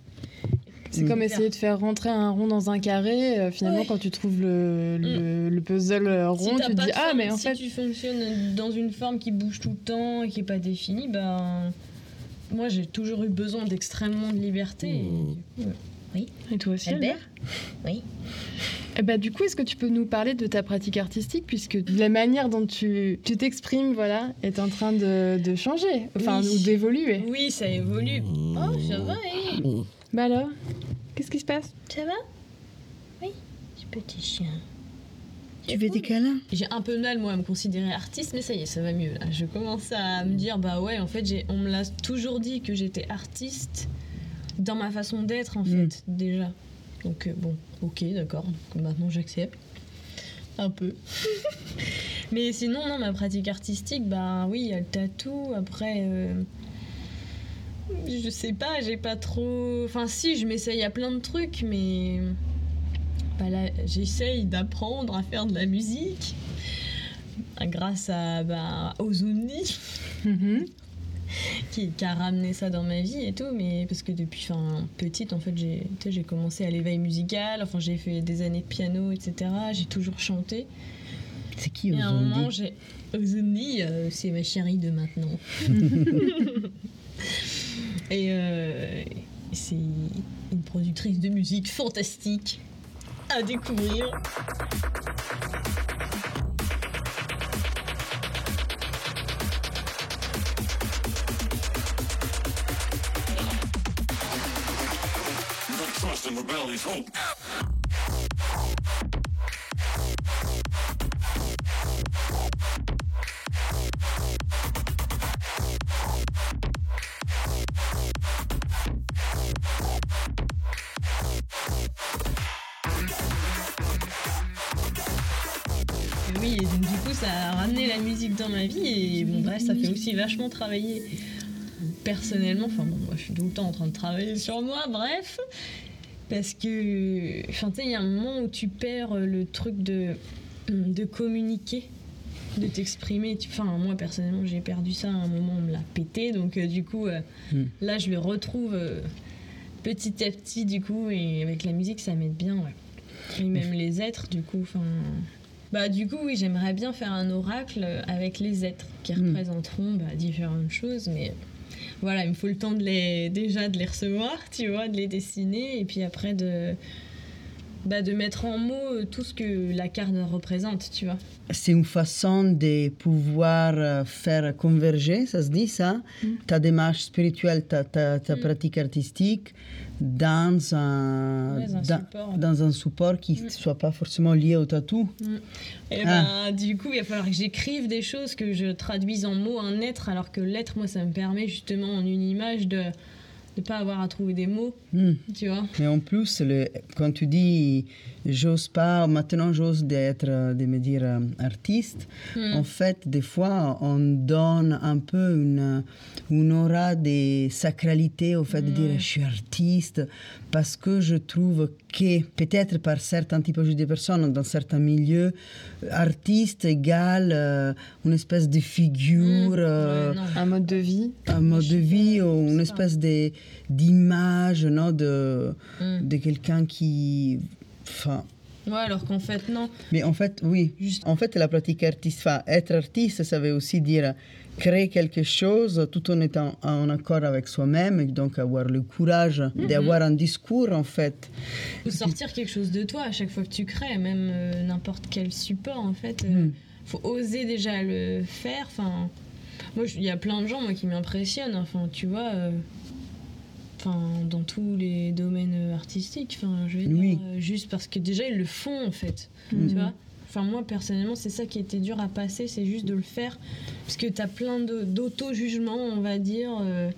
C'est comme essayer de faire rentrer un rond dans un carré. euh, finalement, Ouais. quand tu trouves le, le, le puzzle euh, Si rond, tu te dis Ah, forme, mais en si fait. tu fonctionnes dans une forme qui bouge tout le temps et qui est pas définie, ben moi j'ai toujours eu besoin d'extrêmement de liberté. et coup, euh, Et toi aussi, Albert Oui. Eh ben, du coup, est-ce que tu peux nous parler de ta pratique artistique puisque la manière dont tu tu t'exprimes voilà, est en train de, de changer, enfin, Oui. ou d'évoluer? Oui, ça évolue. Oh, ça va, eh Bah alors Qu'est-ce qui se passe? Ça va? Oui, ce petit chien. Tu veux des câlins? J'ai un peu de mal moi à me considérer artiste, mais ça y est, ça va mieux. Là. Je commence à me dire bah ouais, en fait, j'ai, on me l'a toujours dit que j'étais artiste dans ma façon d'être en Mm. fait déjà. Donc euh, bon, ok, d'accord. Donc, Maintenant, j'accepte un peu. (laughs) mais sinon, non, ma pratique artistique, bah oui, il y a le tatou. Après, euh, je sais pas, j'ai pas trop. Enfin, si, je m'essaye à plein de trucs, mais bah là, j'essaye d'apprendre à faire de la musique grâce à bah, Ozuni Mhm. (laughs) qui, qui a ramené ça dans ma vie et tout mais parce que depuis petite en fait j'ai j'ai commencé à l'éveil musical enfin j'ai fait des années de piano etc j'ai toujours chanté C'est qui et à un moment j'ai Ozuni euh, c'est ma chérie de maintenant (laughs) (laughs) et euh, c'est une productrice de musique fantastique à découvrir. Oui, et donc du coup, ça a ramené la musique dans ma vie et bon, bref, ça fait aussi vachement travailler personnellement. Enfin bon, moi je suis tout le temps en train de travailler sur moi, bref. Parce que, enfin, tu sais, il y a un moment où tu perds le truc de, de communiquer, de t'exprimer. Enfin, moi personnellement, j'ai perdu ça à un moment, on me l'a pété. Donc, euh, du coup, euh, Hmm. là, je le retrouve euh, petit à petit, du coup, et avec la musique, ça m'aide bien, ouais. Et même les êtres, du coup, enfin. Bah, du coup, oui, j'aimerais bien faire un oracle avec les êtres qui Hmm. représenteront bah, différentes choses, mais voilà, il me faut le temps de les, déjà de les recevoir, tu vois, de les dessiner, et puis après de, bah, de mettre en mots euh, tout ce que la carte représente, tu vois. C'est une façon de pouvoir euh, faire converger, ça se dit ça, ta démarche spirituelle, ta, ta, ta Mm. pratique artistique dans un, Ouais, dans un dans, support. dans un support qui ne Mm. soit pas forcément lié au tatou. Et Ah. ben, du coup, il va falloir que j'écrive des choses, que je traduise en mots un être, alors que l'être, moi, ça me permet justement en une image de pas avoir à trouver des mots, Hmm. tu vois. Mais en plus, le, quand tu dis j'ose pas, maintenant j'ose d'être, de me dire euh, artiste, Mm. en fait, des fois, on donne un peu une, une aura de sacralité au fait de dire Ouais. je suis artiste, parce que je trouve que peut-être par certains typologies de personnes, dans certains milieux, artiste égale euh, une espèce de figure. Mm. euh, Ouais. Un mode de vie. un mode de vie ou une espèce de- d'image non, de, Mm. de quelqu'un qui... Enfin, Ouais, alors qu'en fait, non. mais en fait, oui. Juste- En fait, la pratique artiste, enfin, être artiste, ça veut aussi dire créer quelque chose tout en étant en accord avec soi-même, et donc avoir le courage Mhm. d'avoir un discours, en fait. faut sortir quelque chose de toi à chaque fois que tu crées, même euh, n'importe quel support, en fait. euh, Mm. faut oser déjà le faire. Enfin, moi, il y a plein de gens moi, qui m'impressionnent. Enfin, tu vois, euh, enfin, dans tous les domaines euh, artistiques. Enfin, je veux dire, Oui. juste parce que déjà ils le font en fait. Mm. Tu vois. Enfin, moi personnellement, c'est ça qui était dur à passer, c'est juste de le faire, parce que t'as plein de- d'auto-jugement, on va dire. euh,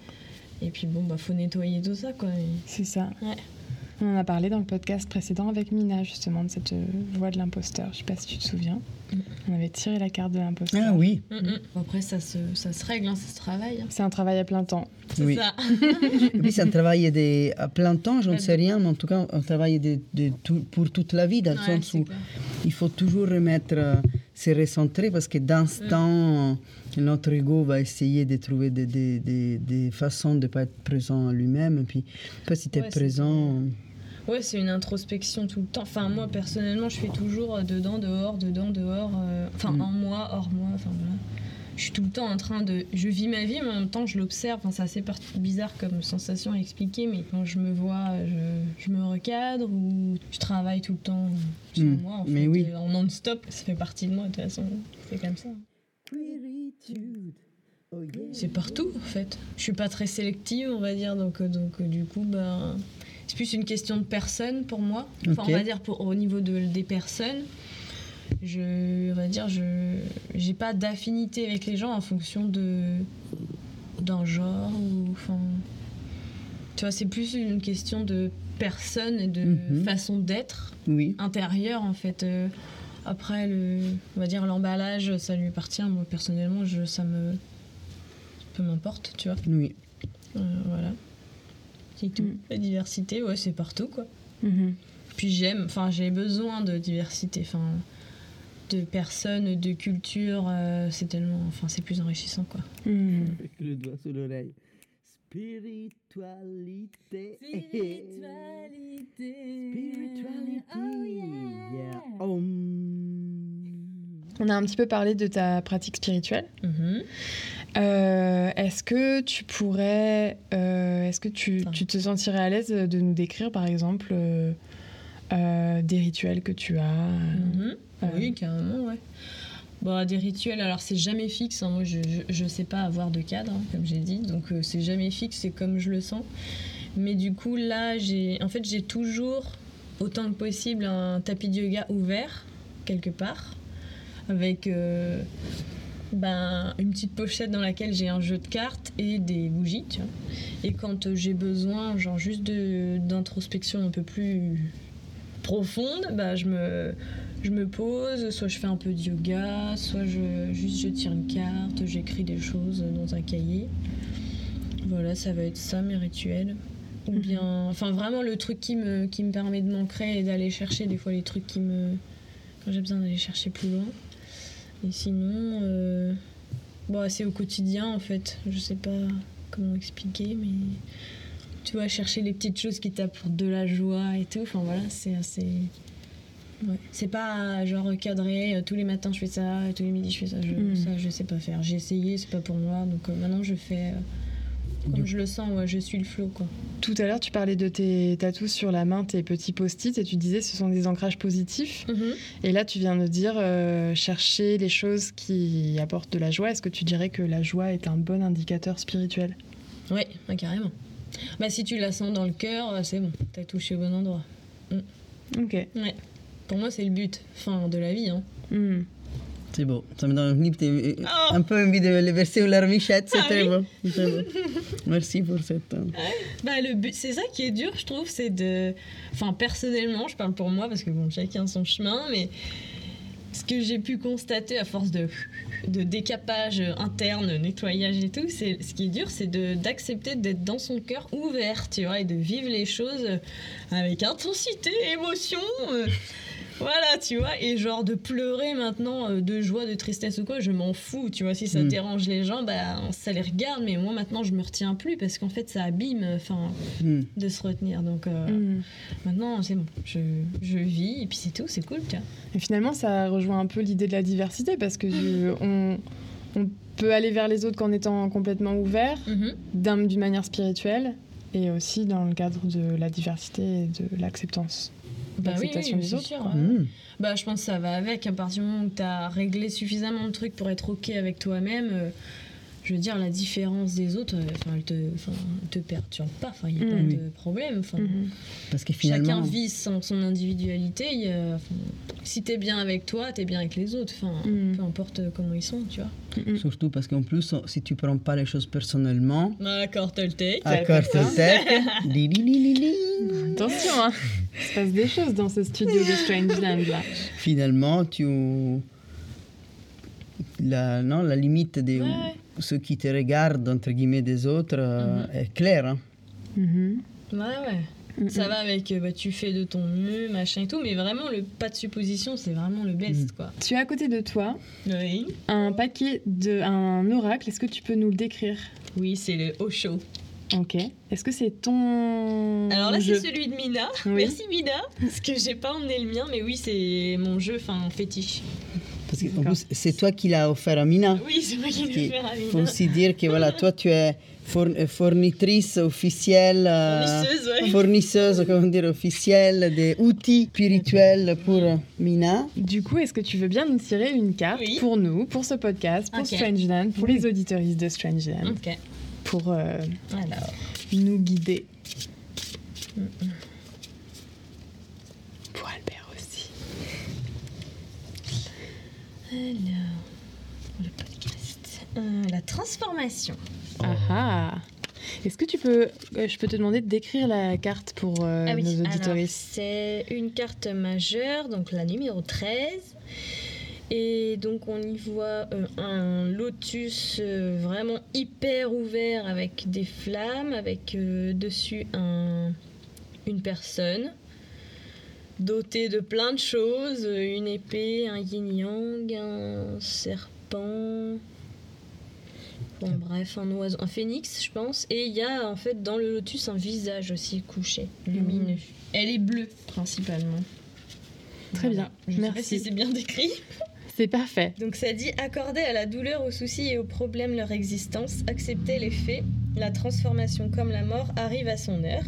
et puis bon, bah faut nettoyer tout ça, quoi. C'est ça. Ouais. On en a parlé dans le podcast précédent avec Mina, justement, de cette euh, voix de l'imposteur. Je sais pas si tu te souviens. Mm. On avait tiré la carte de l'imposteur. Ah oui, Mm, mm. Après, ça se, ça se règle, hein, ça se travaille. hein. C'est un travail à plein temps. C'est Oui. ça. (laughs) oui c'est un travail de, à plein temps, je ne sais rien, mais en tout cas, un travail de, de tout- pour toute la vie, dans le sens où clair. il faut toujours remettre, euh, se recentrer parce que d'instant, notre ego va essayer de trouver des, des, des, des façons de ne pas être présent à lui-même. Et puis, après, si tu es Ouais, présent, Ouais, c'est une introspection tout le temps. Enfin, moi, personnellement, je fais toujours euh, dedans, dehors, dedans, dehors. euh, Enfin, Mm. en moi, hors moi. Enfin, voilà. Je suis tout le temps en train de. Je vis ma vie, mais en même temps, je l'observe. Enfin, c'est assez bizarre comme sensation à expliquer, mais quand je me vois, je, je me recadre ou je travaille tout le temps sur Mm. moi. En Mais fait, oui. euh, En non-stop, ça fait partie de moi, de toute façon. C'est comme ça. C'est partout en fait. Je suis pas très sélective, on va dire, donc, euh, donc euh, du coup, ben, c'est plus une question de personnes pour moi. Enfin, on va dire pour, au niveau de, des personnes, je, on va dire, je j'ai pas d'affinité avec les gens en fonction de d'un genre ou enfin, tu vois, c'est plus une question de personne et de Mhm. façon d'être oui. intérieur en fait. Euh, après, le, on va dire l'emballage, ça lui appartient. Moi personnellement, je, ça me, peu m'importe, tu vois. Oui. Euh, voilà. Tout. Mm. La diversité, ouais, c'est partout quoi. Mhm. Puis j'aime, enfin j'ai besoin de diversité, enfin de personnes, de cultures. euh, c'est tellement, enfin c'est plus enrichissant quoi. Mhm. Avec le doigt sur l'oreille. Spiritualité. Spiritualité. Yeah. Om. On a un petit peu parlé de ta pratique spirituelle. Mhm. Euh, est-ce que tu pourrais, euh, est-ce que tu, te sentirais à l'aise de nous décrire, par exemple, euh, des rituels que tu as Mhm. Oui, carrément, ouais. Bon, des rituels, alors c'est jamais fixe. hein. Moi, je, je, je sais pas avoir de cadre, hein, comme j'ai dit. Donc, c'est jamais fixe, c'est comme je le sens. Mais du coup, là, j'ai. En fait, j'ai toujours, autant que possible, un tapis de yoga ouvert, quelque part. Avec. euh, ben, une petite pochette dans laquelle j'ai un jeu de cartes et des bougies, tu vois. Et quand euh, j'ai besoin, genre juste de- d'introspection un peu plus profonde, bah, je me, je me pose, soit je fais un peu de yoga, soit je, juste je tire une carte, j'écris des choses dans un cahier. Voilà, ça va être ça mes rituels. Ou bien, enfin vraiment le truc qui me, qui me permet de m'ancrer et d'aller chercher des fois les trucs qui me... quand j'ai besoin d'aller chercher plus loin. Et sinon, euh, bon, c'est au quotidien en fait. Je sais pas comment expliquer, mais tu vois, chercher les petites choses qui t'apportent de la joie et tout. Enfin voilà, c'est assez. Ouais. C'est pas genre cadré, euh, tous les matins je fais ça, tous les midis je fais ça. Je, Mm. Ça, je sais pas faire. J'ai essayé, c'est pas pour moi. Donc euh, maintenant je fais euh, Comme je le sens, ouais, je suis le quoi. Tout à l'heure, tu parlais de tes tatous sur la main, tes petits post-it, et tu disais ce sont des ancrages positifs. Et là, tu viens de dire euh, chercher les choses qui apportent de la joie. Est-ce que tu dirais que la joie est un bon indicateur spirituel? Ouais, carrément. Bah, si tu la sens dans le cœur, euh, c'est bon, t'as touché au bon endroit. Ok. Ouais. Pour moi, c'est le but, fin de la vie. Hein. Hmm. C'est beau. Ça me donne une Oh. un peu envie de les verser aux larmichettes. C'est Ah très oui. très beau. Merci pour cette. euh, Bah, le but, c'est ça qui est dur, je trouve, c'est de. Enfin, personnellement, je parle pour moi parce que bon, chacun son chemin, mais ce que j'ai pu constater à force de, de décapage interne, nettoyage et tout, c'est ce qui est dur, c'est d'accepter d'être dans son cœur ouvert, tu vois, et de vivre les choses avec intensité, émotion. euh, voilà, tu vois, et genre de pleurer maintenant euh, de joie, de tristesse ou quoi, je m'en fous, tu vois, si ça Mm. dérange les gens, bah ça les regarde, mais moi maintenant je me retiens plus parce qu'en fait ça abîme, enfin, hmm. de se retenir. Donc euh, Hmm. maintenant c'est bon, je, je vis et puis c'est tout, c'est cool, tu vois. Et finalement, ça rejoint un peu l'idée de la diversité parce que euh, on, on peut aller vers les autres qu'en étant complètement ouvert, d'un- d'une manière spirituelle, et aussi dans le cadre de la diversité et de l'acceptance. Bah oui, oui, des c'est autres, sûr. ouais. Hmm. Bah je pense que ça va avec, à partir du moment où tu as réglé suffisamment de trucs pour être ok avec toi-même. euh, je veux dire, la différence des autres, euh, enfin, elle te, enfin, te perturbe pas, enfin, il n'y a pas de problème. Enfin. Parce que Chacun finalement. vit son, son individualité. y a- enfin, si t'es bien avec toi, t'es bien avec les autres. Enfin, peu importe comment ils sont, tu vois. Surtout parce qu'en plus, si tu prends pas les choses personnellement, accord (laughs) li, li, li. Attention, hein. Il se passe des choses dans ce studio de Strangeland là. finalement, tu. La, non, la limite de Ouais, ceux qui te regardent, entre guillemets, des autres, euh, est claire. hein. Mhm. Ouais, ouais. Mhm. Ça va avec, euh, bah, tu fais de ton mieux, machin et tout, mais vraiment, le pas de supposition, c'est vraiment le best, quoi. Tu as à côté de toi Oui. un paquet de un oracle. Est-ce que tu peux nous le décrire? Oui, c'est le Osho. Ok. Est-ce que c'est ton Alors là, jeu c'est celui de Mina. Oui. (laughs) Merci Mina. Parce que j'ai pas emmené le mien, mais oui, c'est mon jeu, enfin, fétiche. Parce qu'en plus, c'est toi qui l'as offert à Mina. Oui, c'est moi qui l'ai Il fait à faut Mina. aussi dire que voilà, toi, tu es euh, fournitrice officielle. euh, Fournisseuse, ouais. fournisseuse, comment dire, officielle des outils spirituels pour Mina. Du coup, est-ce que tu veux bien nous tirer une carte Oui. pour nous, pour ce podcast, pour Ok. Strangeland, pour les auditeuristes de Strangeland, Ok. Pour euh, Alors. nous guider Pour Albert aussi. Alors. Le podcast. Euh, la transformation. Ah ah Est-ce que tu peux, euh, je peux te demander de décrire la carte pour euh, Ah oui, nos alors, auditeuristes c'est une carte majeure, donc la numéro 13. Et donc on y voit euh, un lotus euh, vraiment hyper ouvert avec des flammes, avec euh, dessus un, une personne dotée de plein de choses, une épée, un yin-yang, un serpent, bon bref, un oiseau, un phénix je pense. Et il y a en fait dans le lotus un visage aussi couché, lumineux. Elle est bleue principalement. Très Voilà. bien, Je sais pas merci. si c'est bien décrit. C'est parfait. Donc ça dit accorder à la douleur, aux soucis et aux problèmes leur existence, accepter les faits. La transformation comme la mort arrive à son heure.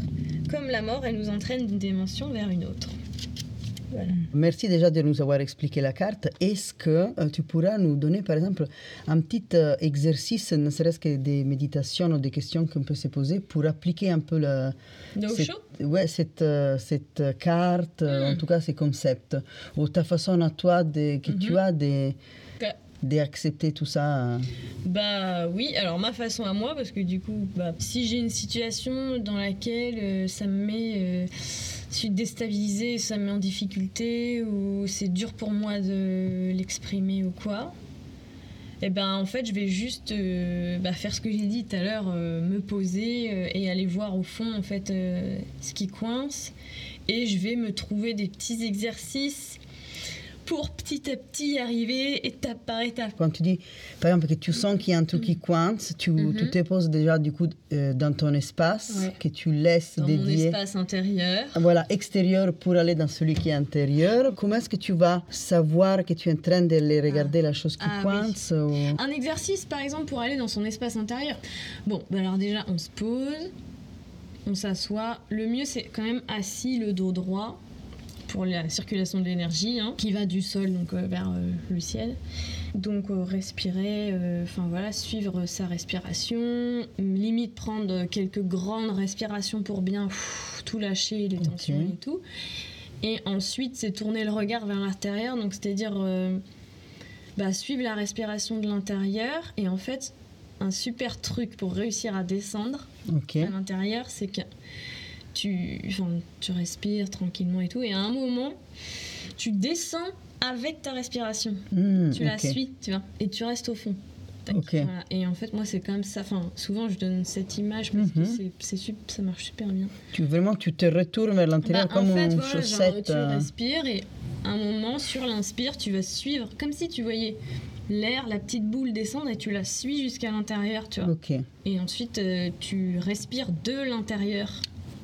Comme la mort, elle nous entraîne d'une dimension vers une autre. Voilà. Merci déjà de nous avoir expliqué la carte. Est-ce que euh, tu pourras nous donner, par exemple, un petit euh, exercice, ne serait-ce que des méditations ou des questions qu'on peut se poser pour appliquer un peu De cette, ouais, cette, euh, cette carte, euh, en Mm. tout cas ces concepts, ou ta façon à toi de, que tu Mhm. as de- Ok. d'accepter tout ça. Bah oui, alors ma façon à moi, parce que du coup, bah, si j'ai une situation dans laquelle euh, ça me met, euh, je suis déstabilisée, ça me met en difficulté, ou c'est dur pour moi de l'exprimer ou quoi, et ben en fait je vais juste euh, bah, faire ce que j'ai dit tout à l'heure, euh, me poser euh, et aller voir au fond en fait ce qui coince, et je vais me trouver des petits exercices pour petit à petit arriver étape par étape. Quand tu dis, par exemple, que tu sens qu'il y a un truc qui coince, tu, Mhm. tu te poses déjà du coup euh, dans ton espace Ouais. que tu laisses Dans mon dédié. espace intérieur. Voilà, extérieur pour aller dans celui qui est intérieur. Comment est-ce que tu vas savoir que tu es en train de les regarder la chose qui Ah, oui. coince ou- Un exercice, par exemple, pour aller dans son espace intérieur. Bon, bah alors déjà, on se pose, on s'assoit. Le mieux, c'est quand même assis, le dos droit, pour la circulation de l'énergie, hein, qui va du sol donc euh, vers euh, le ciel. Donc euh, respirer, enfin voilà, suivre sa respiration, limite prendre quelques grandes respirations pour bien pff, tout lâcher, les tensions et tout. Et ensuite, c'est tourner le regard vers l'intérieur, donc c'est-à-dire euh, bah, suivre la respiration de l'intérieur. Et en fait, un super truc pour réussir à descendre à l'intérieur, c'est que tu, tu respires tranquillement et tout. Et à un moment, tu descends avec ta respiration. Hmm, Tu la suis, tu vois, et tu restes au fond. Voilà. Et en fait, moi, c'est comme ça. Enfin, souvent, je donne cette image parce que Mhm. c'est- ça marche super bien. Tu, vraiment, tu te retournes vers l'intérieur Bah, comme en fait, une voilà, genre, chaussette. tu euh, respires et à un moment, sur l'inspire, tu vas suivre, comme si tu voyais l'air, la petite boule descendre et tu la suis jusqu'à l'intérieur, tu vois. Ok, Et ensuite, euh, tu respires de l'intérieur.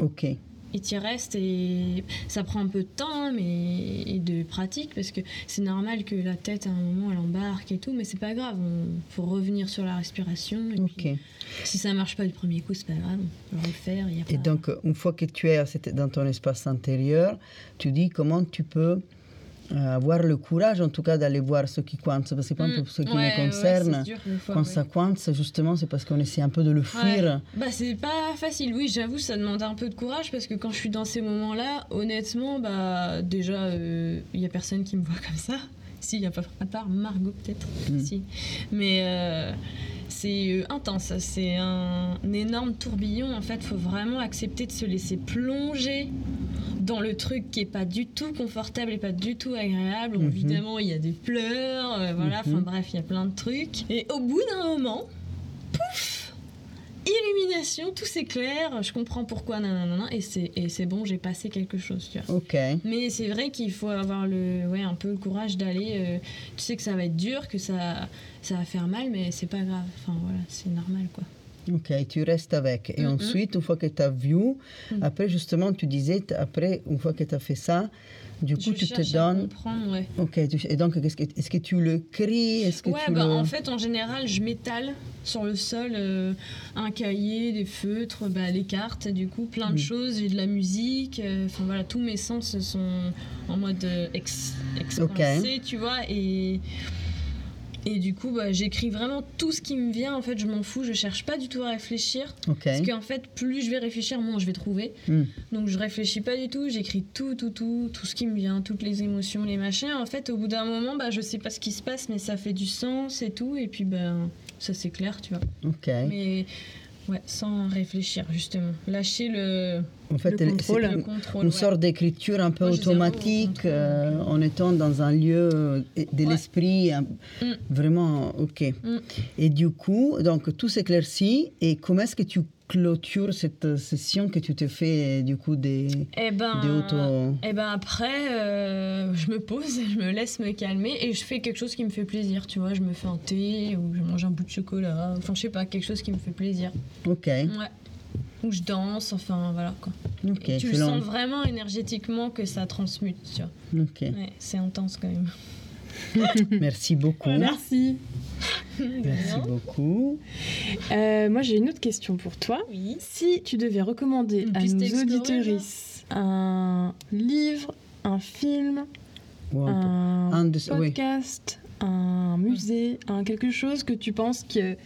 Ok. Et tu y restes et ça prend un peu de temps, hein, mais et de pratique parce que c'est normal que la tête à un moment elle embarque et tout, mais c'est pas grave. On faut revenir sur la respiration. Et Ok. puis, si ça marche pas du premier coup, c'est pas grave. On peut le refaire. Y a Et pas- donc, une fois que tu es dans ton espace intérieur, tu dis comment tu peux avoir le courage, en tout cas, d'aller voir ce qui coince. Parce que, Mm. pour ce qui Ouais, me concerne, fois, quand ouais. ça coince, justement, c'est parce qu'on essaie un peu de le fuir. Bah c'est pas facile, oui j'avoue ça demande un peu de courage parce que quand je suis dans ces moments-là, honnêtement bah déjà il y a personne qui me voit comme ça. Si, il y a pas à part Margot peut-être. Mm. Si. Mais euh, c'est euh, intense, c'est un, un énorme tourbillon en fait, faut vraiment accepter de se laisser plonger dans le truc qui est pas du tout confortable et pas du tout agréable. Mhm. Évidemment, il y a des pleurs, euh, voilà, enfin Mhm. bref, il y a plein de trucs. Et au bout d'un moment, pouf Illumination, tout s'éclaire, je comprends pourquoi, nanana, et c'est et c'est bon, j'ai passé quelque chose, tu vois. Ok. Mais c'est vrai qu'il faut avoir le, ouais, un peu le courage d'aller. euh, tu sais que ça va être dur, que ça, ça va faire mal, mais c'est pas grave. Enfin voilà, c'est normal quoi. Ok, tu restes avec. Et ensuite, une fois que tu as vu, Mm. après, justement, tu disais, après, une fois que tu as fait ça, du coup, Je tu te cherche à donnes. comprendre, ouais. Ok, et donc, est-ce que, tu le cries Est-ce que Ouais, tu bah le... en fait, en général, je m'étale sur le sol euh, un cahier, des feutres, bah, les cartes, du coup, plein de Mm. choses. J'ai de la musique, euh, enfin voilà, tous mes sens sont en mode euh, ex, expansé, tu vois, et. Et du coup, bah, j'écris vraiment tout ce qui me vient. En fait, je m'en fous, je cherche pas du tout à réfléchir. Parce qu'en fait, plus je vais réfléchir, moins je vais trouver. Hmm. Donc je réfléchis pas du tout, j'écris tout, tout, tout, tout ce qui me vient, toutes les émotions, les machins. En fait, au bout d'un moment, bah, je sais pas ce qui se passe, mais ça fait du sens et tout. Et puis, ben, ça s'éclaire, tu vois. Ok. Mais ouais, sans réfléchir, justement. Lâcher le, en fait, le contrôle. c'est le contrôle. une ouais. sorte d'écriture un peu Moi, j'ai zéro automatique contrôle, euh, en étant dans un lieu euh, de l'esprit Mm. vraiment ok. Mm. Et du coup, donc tout s'éclaircit. Et comment est-ce que tu clôtures cette euh, session que tu te fais du coup des, Et ben, des auto. et ben après, euh, je me pose, (laughs) je me laisse me calmer et je fais quelque chose qui me fait plaisir, tu vois. Je me fais un thé ou je mange un bout de chocolat, enfin je sais pas, quelque chose qui me fait plaisir. Ok. Ouais. Ou je danse, enfin voilà quoi. Ok. Et tu le sens vraiment énergétiquement que ça transmute, tu vois. Ok. Ouais, c'est intense quand même. (laughs) Merci beaucoup. Merci. Merci beaucoup. Euh, moi, j'ai une autre question pour toi. Oui. Si tu devais recommander à nos auditeuristes un livre, un film, Wow. un, Un de- oui. podcast, un musée, un quelque chose que tu penses que,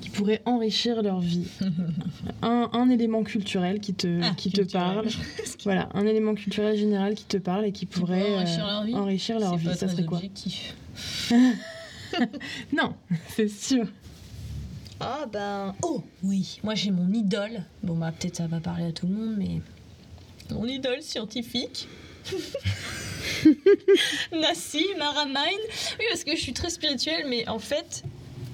qui pourrait enrichir leur vie, (laughs) un, un élément culturel qui te, Ah, qui te parle, (laughs) voilà, un élément culturel général qui te parle et qui pourrait pourrait enrichir euh, leur vie enrichir leur vie. pas Ça très serait quoi. (laughs) Non, c'est sûr. Ah ben. Oh oui, moi j'ai mon idole. Bon bah peut-être ça va parler à tout le monde, mais. Mon idole scientifique. Nassim Aramain. Oui, parce que je suis très spirituelle, mais en fait,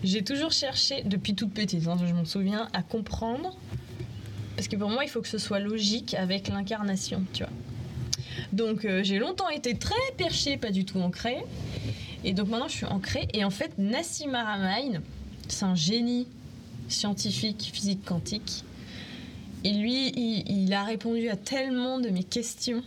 j'ai toujours cherché, depuis toute petite, hein, je m'en souviens, à comprendre. Parce que pour moi, il faut que ce soit logique avec l'incarnation, tu vois. Donc euh, j'ai longtemps été très perchée, pas du tout ancrée. Et donc maintenant je suis ancrée. Et en fait, Nassim Haramein, c'est un génie scientifique, physique quantique. Et lui, il, a répondu à tellement de mes questions,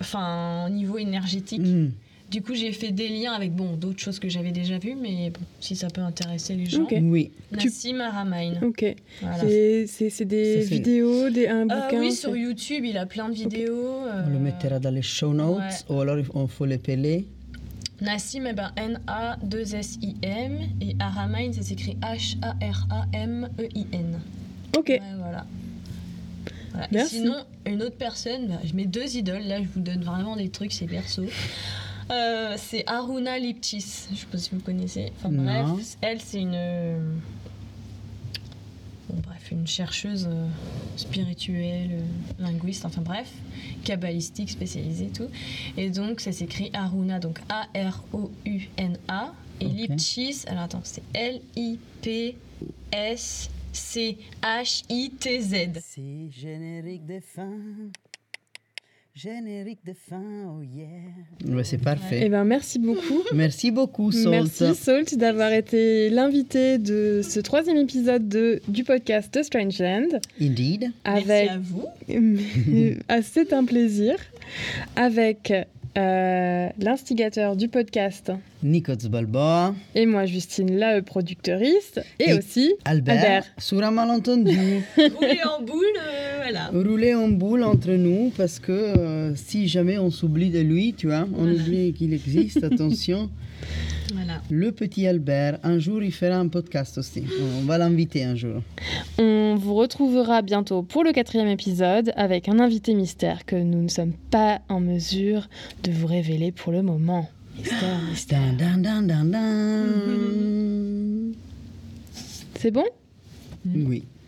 enfin au niveau énergétique. Mm. Du coup, j'ai fait des liens avec bon d'autres choses que j'avais déjà vues, mais bon, si ça peut intéresser les gens. Ok. Oui. Nassim Haramein. Ok. Voilà. C'est- des Ça, vidéos, des, un Euh, bouquin oui, sur YouTube, il a plein de vidéos. On le euh, mettra dans les show notes ouais. ou alors on faut l'épeler. Nassim, eh ben, N-A-2-S-I-M. Et Haramein, ça s'écrit H-A-R-A-M-E-I-N. Ok. Ouais, voilà. Voilà. Sinon, une autre personne, bah, je mets deux idoles. Là, je vous donne vraiment des trucs, c'est perso. Euh, c'est Aruna Lipchis. Je sais pas si vous connaissez. Enfin Non. bref, elle, c'est une. euh, Bon, bref, une chercheuse euh, spirituelle, euh, linguiste, enfin bref, kabbalistique spécialisée et tout. Et donc, ça s'écrit Aruna, donc A-R-O-U-N-A. Et Ok. Lipchis, alors attends, c'est L-I-P-S-C-H-I-T-Z. C'est générique de fin. Générique de fin, oh yeah. Ouais, c'est parfait. Eh ben, merci beaucoup. (laughs) Merci beaucoup, Salt. Merci Salt d'avoir été l'invité de ce troisième épisode de, du podcast The Strange Land. Indeed. Avec, Merci à vous. (laughs) Ah, C'est un plaisir. Avec euh, l'instigateur du podcast Nicots Balboa. et moi, Justine, la producteuriste. Et, Et aussi Albert. Albert. Sur un malentendu. (laughs) Rouler en boule, euh, voilà. Rouler en boule entre nous parce que euh, si jamais on s'oublie de lui, tu vois, on Voilà. oublie qu'il existe, (laughs) attention. Voilà. Le petit Albert, un jour il fera un podcast aussi. On va l'inviter un jour. On vous retrouvera bientôt pour le quatrième épisode avec un invité mystère que nous ne sommes pas en mesure de vous révéler pour le moment. C'est bon? Oui.